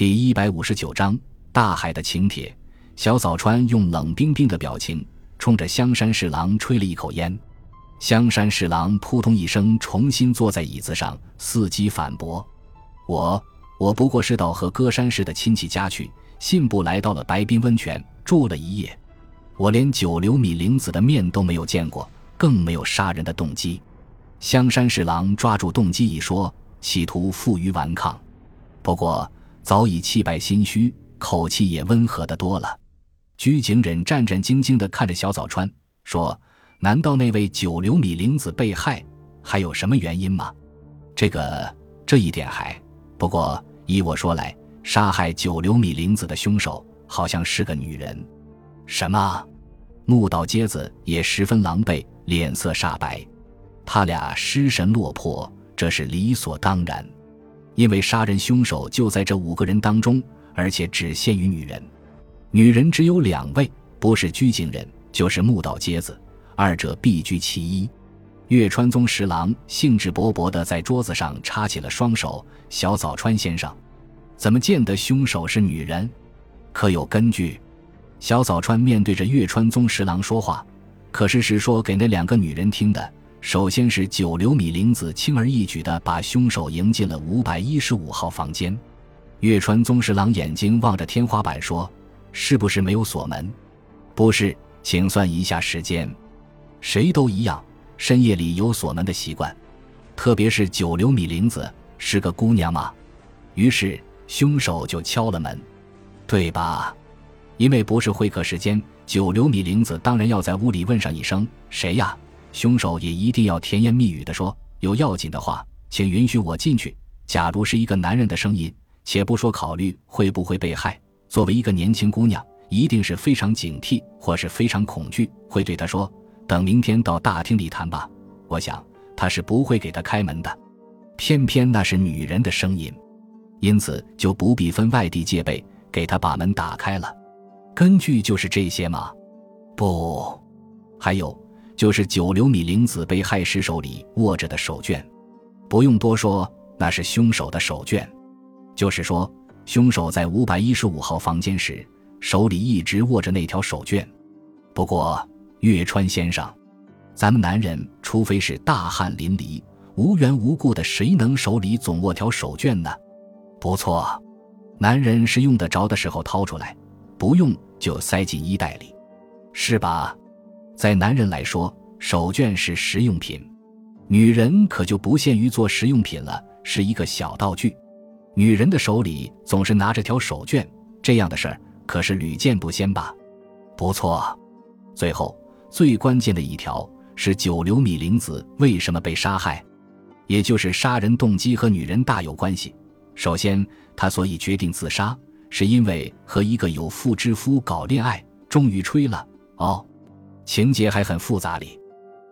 第一百五十九章大海的请帖。小早川用冷冰冰的表情冲着香山侍郎吹了一口烟。香山侍郎扑通一声重新坐在椅子上，伺机反驳：“我我不过是到和歌山市的亲戚家去，信步来到了白滨温泉住了一夜。我连九流米玲子的面都没有见过，更没有杀人的动机。”香山侍郎抓住动机一说，企图负隅顽抗，不过。早已气败心虚，口气也温和的多了。居井忍战战兢兢地看着小早川，说：“难道那位九流米玲子被害，还有什么原因吗？”这个这一点还……不过依我说来，杀害九流米玲子的凶手好像是个女人。什么？木岛阶子也十分狼狈，脸色煞白。他俩失神落魄，这是理所当然。因为杀人凶手就在这五个人当中，而且只限于女人。女人只有两位，不是居井人，就是木岛阶子，二者必居其一。月川宗十郎兴致勃勃地在桌子上插起了双手。小早川先生，怎么见得凶手是女人？可有根据？小早川面对着月川宗十郎说话，可是是说给那两个女人听的。首先是九流米玲子轻而易举地把凶手迎进了五百一十五号房间。月川宗十郎眼睛望着天花板说：“是不是没有锁门？”“不是，请算一下时间。”“谁都一样，深夜里有锁门的习惯，特别是九流米玲子是个姑娘嘛。”于是凶手就敲了门，对吧？因为不是会客时间，九流米玲子当然要在屋里问上一声：“谁呀？”凶手也一定要甜言蜜语地说：“有要紧的话，请允许我进去。”假如是一个男人的声音，且不说考虑会不会被害，作为一个年轻姑娘，一定是非常警惕或是非常恐惧，会对他说：“等明天到大厅里谈吧。”我想他是不会给他开门的。偏偏那是女人的声音，因此就不必分外地戒备，给他把门打开了。根据就是这些吗？不，还有。就是九流米玲子被害时手里握着的手绢，不用多说，那是凶手的手绢。就是说，凶手在五百一十五号房间时，手里一直握着那条手绢。不过，月川先生，咱们男人除非是大汗淋漓、无缘无故的，谁能手里总握条手绢呢？不错，男人是用得着的时候掏出来，不用就塞进衣袋里，是吧？在男人来说，手绢是实用品；女人可就不限于做实用品了，是一个小道具。女人的手里总是拿着条手绢，这样的事儿可是屡见不鲜吧？不错。最后最关键的一条是九流米玲子为什么被杀害，也就是杀人动机和女人大有关系。首先，她所以决定自杀，是因为和一个有妇之夫搞恋爱，终于吹了哦。情节还很复杂哩。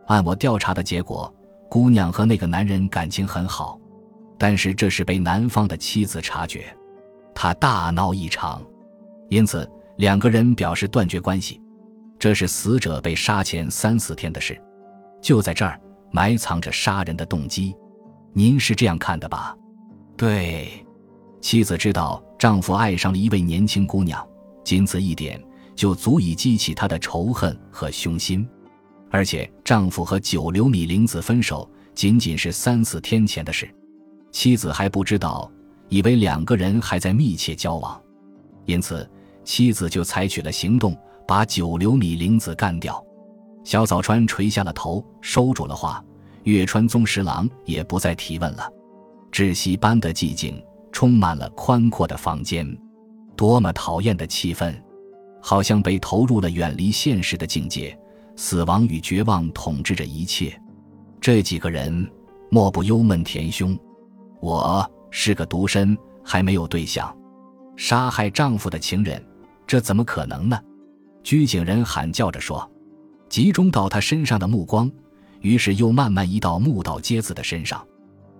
按我调查的结果，姑娘和那个男人感情很好，但是这是被男方的妻子察觉，他大闹一场，因此两个人表示断绝关系。这是死者被杀前三四天的事，就在这儿埋藏着杀人的动机。您是这样看的吧？对，妻子知道丈夫爱上了一位年轻姑娘，仅此一点。就足以激起她的仇恨和凶心，而且丈夫和九流米玲子分手仅仅是三四天前的事，妻子还不知道，以为两个人还在密切交往，因此妻子就采取了行动，把九流米玲子干掉。小早川垂下了头，收住了话。月川宗十郎也不再提问了。窒息般的寂静充满了宽阔的房间，多么讨厌的气氛！好像被投入了远离现实的境界，死亡与绝望统治着一切。这几个人莫不忧闷填胸。我是个独身，还没有对象，杀害丈夫的情人，这怎么可能呢？居井人喊叫着说，集中到他身上的目光，于是又慢慢移到木岛阶子的身上。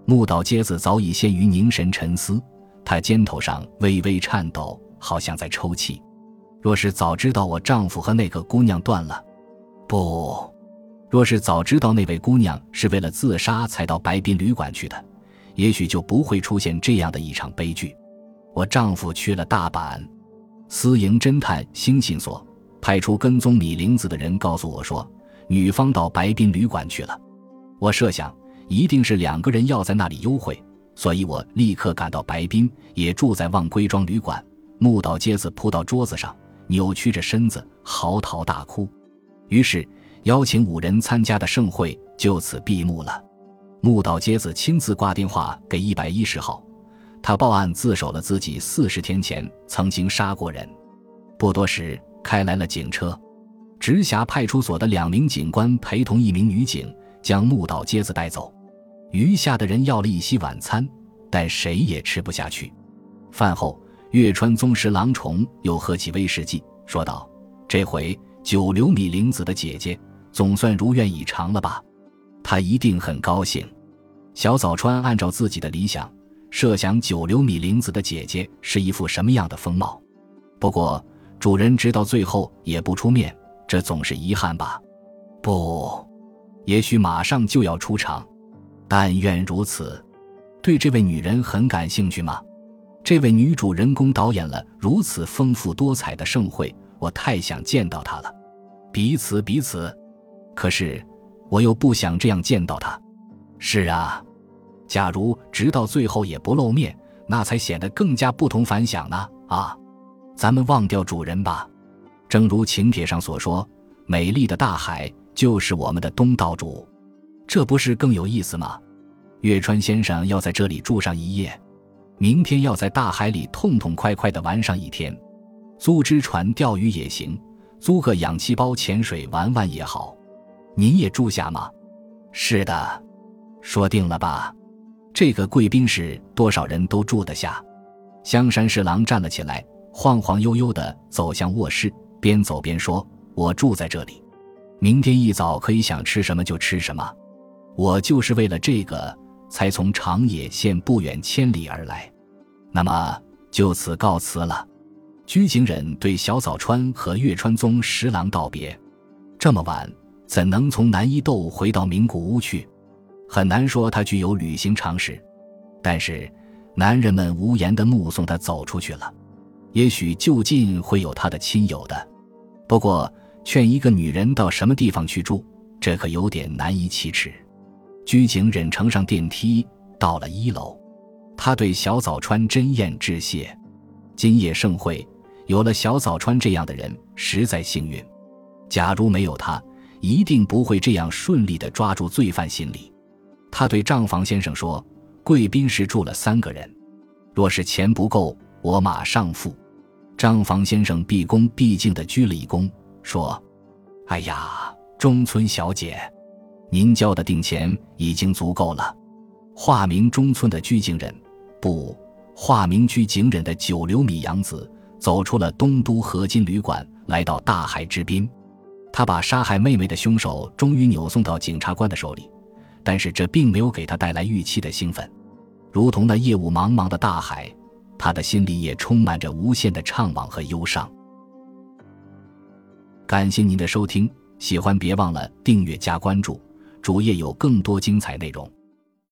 木岛阶子早已陷于凝神沉思，他肩头上微微颤抖，好像在抽泣。若是早知道我丈夫和那个姑娘断了，不，若是早知道那位姑娘是为了自杀才到白滨旅馆去的，也许就不会出现这样的一场悲剧。我丈夫去了大阪。私营侦探星信所派出跟踪米玲子的人告诉我说，女方到白滨旅馆去了。我设想一定是两个人要在那里幽会，所以我立刻赶到白滨，也住在望归庄旅馆。木岛街子扑到桌子上，扭曲着身子嚎啕大哭。于是邀请五人参加的盛会就此闭幕了。木岛街子亲自挂电话给一百一十号，他报案自首了自己四十天前曾经杀过人。不多时，开来了警车，直辖派出所的两名警官陪同一名女警将木岛街子带走。余下的人要了一席晚餐，但谁也吃不下去。饭后。月川宗十郎虫又喝起威士忌，说道：“这回九流米玲子的姐姐总算如愿以偿了吧？她一定很高兴。”小早川按照自己的理想设想，九流米玲子的姐姐是一副什么样的风貌。不过主人直到最后也不出面，这总是遗憾吧？不，也许马上就要出场。但愿如此。对这位女人很感兴趣吗？这位女主人公导演了如此丰富多彩的盛会，我太想见到她了。彼此彼此，可是我又不想这样见到她。是啊，假如直到最后也不露面，那才显得更加不同凡响呢。啊，咱们忘掉主人吧。正如请帖上所说，美丽的大海就是我们的东道主，这不是更有意思吗？月川先生要在这里住上一夜。明天要在大海里痛痛快快地玩上一天，租只船钓鱼也行，租个氧气包潜水玩玩也好。您也住下吗？是的，说定了吧。这个贵宾室多少人都住得下。香山侍郎站了起来，晃晃悠悠地走向卧室，边走边说：“我住在这里，明天一早可以想吃什么就吃什么。我就是为了这个。”才从长野县不远千里而来，那么就此告辞了。居井忍对小早川和月川宗十郎道别。这么晚，怎能从南伊豆回到名古屋去？很难说他具有旅行常识。但是，男人们无言地目送他走出去了。也许就近会有他的亲友的。不过，劝一个女人到什么地方去住，这可有点难以启齿。居井忍乘上电梯，到了一楼。他对小早川真彦致谢。今夜盛会有了小早川这样的人，实在幸运。假如没有他，一定不会这样顺利地抓住罪犯心理。他对账房先生说：“贵宾室住了三个人，若是钱不够，我马上付。”账房先生毕恭毕敬地鞠了一躬，说：“哎呀，中村小姐。”您交的定钱已经足够了。化名中村的居井忍，不，化名居井忍的九流米洋子走出了东都合金旅馆，来到大海之滨。他把杀害妹妹的凶手终于扭送到警察官的手里，但是这并没有给他带来预期的兴奋。如同那夜雾茫茫的大海，他的心里也充满着无限的怅惘和忧伤。感谢您的收听，喜欢别忘了订阅加关注。主页有更多精彩内容。